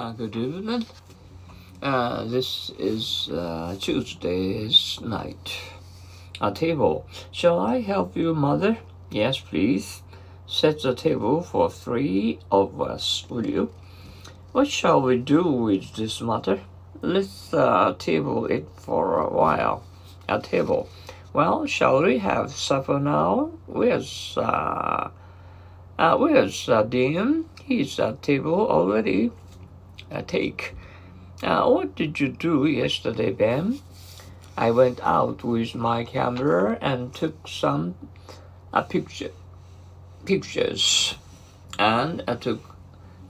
Uh, good evening. Uh, this is uh, Tuesday's night. A table. Shall I help you, Mother? Yes, please. Set the table for three of us, will you? What shall we do with this matter? Let's uh, table it for a while. A table. Well, shall we have supper now? Where's uh, uh where's uh, Dean? He's at table already uh, take. Uh, what did you do yesterday, Ben? I went out with my camera and took some uh, picture, pictures, and I took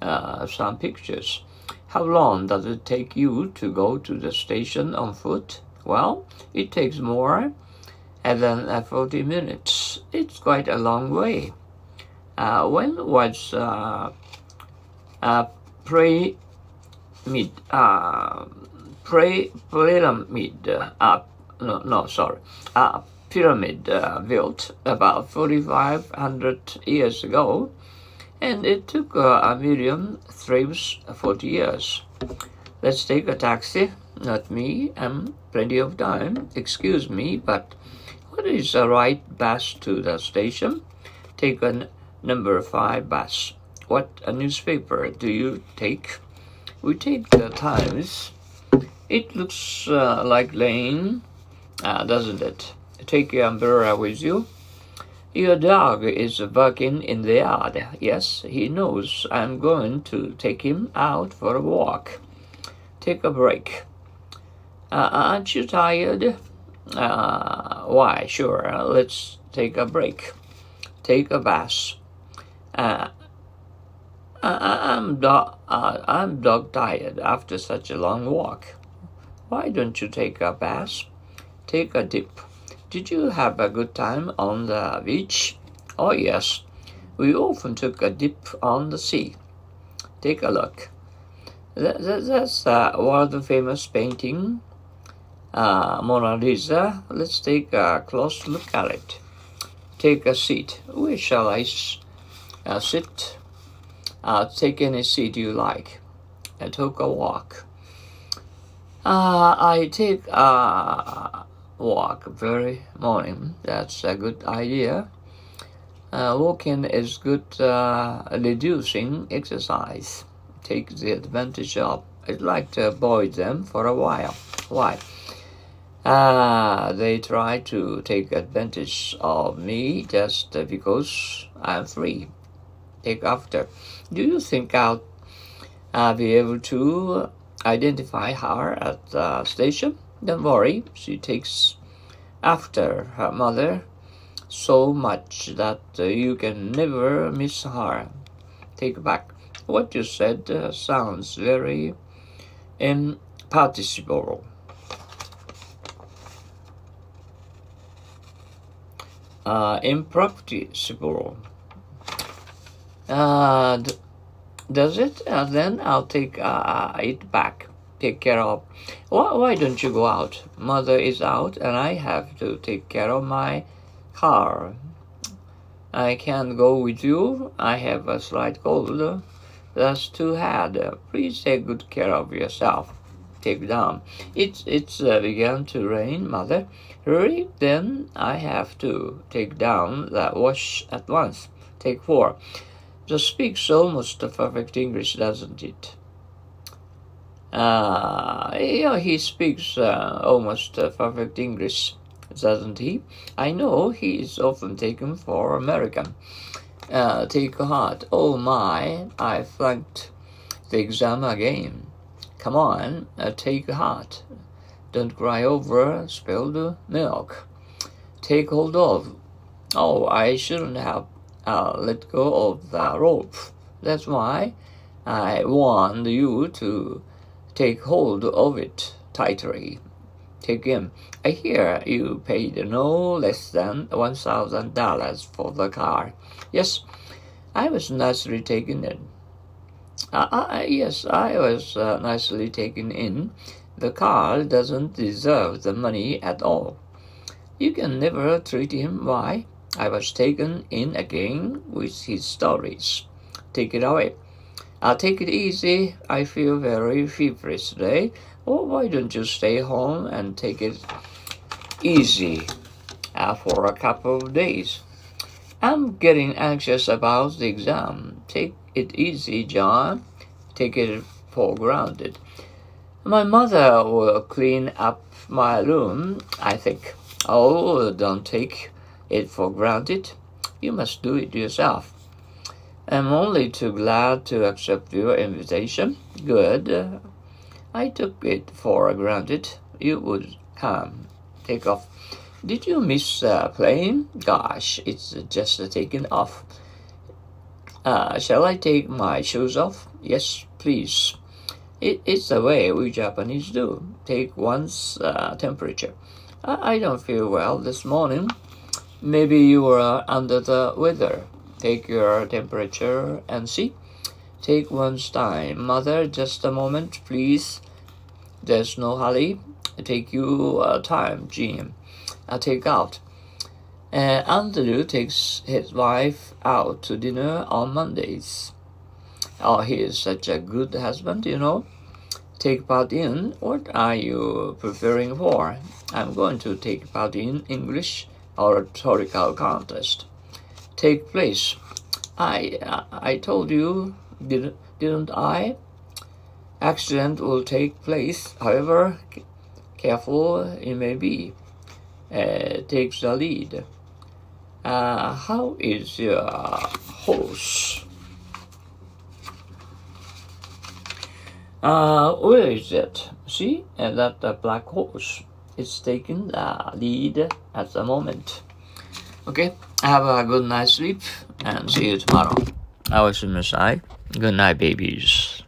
uh, some pictures. How long does it take you to go to the station on foot? Well, it takes more than uh, 40 minutes. It's quite a long way. Uh, when was uh, uh, pre mid uh, pre pyramid uh, no no sorry uh, pyramid uh, built about 4500 years ago and it took uh, a million trips 40 years. Let's take a taxi. Not me i'm plenty of time. Excuse me but what is the right bus to the station? Take a number five bus. What a newspaper do you take we take the Times. It looks uh, like rain, uh, doesn't it? Take your umbrella with you. Your dog is barking in the yard. Yes, he knows I'm going to take him out for a walk. Take a break. Uh, aren't you tired? Uh, why, sure, let's take a break. Take a bath. I, am dog, uh, I'm dog tired after such a long walk. Why don't you take a bath? Take a dip. Did you have a good time on the beach? Oh, yes. We often took a dip on the sea. Take a look. That, that, that's a world famous painting, uh, Mona Lisa. Let's take a close look at it. Take a seat. Where shall I uh, sit? Uh, take any seat you like. I took a walk. Uh, I take a walk very morning. That's a good idea. Uh, walking is good uh, reducing exercise. Take the advantage of. I'd like to avoid them for a while. Why? Uh, they try to take advantage of me just because I'm free take after. Do you think I'll uh, be able to identify her at the station? Don't worry, she takes after her mother so much that uh, you can never miss her. Take back. What you said uh, sounds very imparticipable. Uh, impracticable. Uh, does it? Uh, then I'll take uh, it back. Take care of. Why, why don't you go out? Mother is out, and I have to take care of my car. I can't go with you. I have a slight cold. That's too hard. Please take good care of yourself. Take down. It's it's uh, began to rain, mother. Hurry, then I have to take down that wash at once. Take four. Just speaks almost perfect English, doesn't it? Uh, yeah, he speaks uh, almost perfect English, doesn't he? I know he is often taken for American. Uh, take heart. Oh my, I flunked the exam again. Come on, uh, take heart. Don't cry over spilled milk. Take hold of. Oh, I shouldn't have uh, let go of the rope. That's why I want you to take hold of it tightly. Take him. I hear you paid no less than one thousand dollars for the car. Yes, I was nicely taken in. Uh, yes, I was uh, nicely taken in. The car doesn't deserve the money at all. You can never treat him. Why? I was taken in again with his stories. Take it away. I'll take it easy. I feel very feverish today. Or why don't you stay home and take it easy uh, for a couple of days? I'm getting anxious about the exam. Take it easy, John. Take it for granted. My mother will clean up my room, I think. Oh, don't take it for granted. You must do it yourself. I'm only too glad to accept your invitation. Good. I took it for granted you would come. Take off. Did you miss uh, plane? Gosh, it's just taken off. Uh, shall I take my shoes off? Yes, please. It, it's the way we Japanese do. Take one's uh, temperature. I, I don't feel well this morning. Maybe you are under the weather. Take your temperature and see. Take one's time. Mother, just a moment, please. There's no hurry. Take you uh, time, Jim. I take out. Uh, Andrew takes his wife out to dinner on Mondays. Oh, he is such a good husband, you know. Take part in. What are you preparing for? I'm going to take part in English oratorical contest. Take place. I I told you, didn't didn't I? Accident will take place. However careful it may be, uh, takes the lead. Uh, how is your horse? Uh, where is it? See, and that the black horse is taking the lead at the moment. Okay, have a good night's sleep and see you tomorrow. I was Masai. Good night, babies.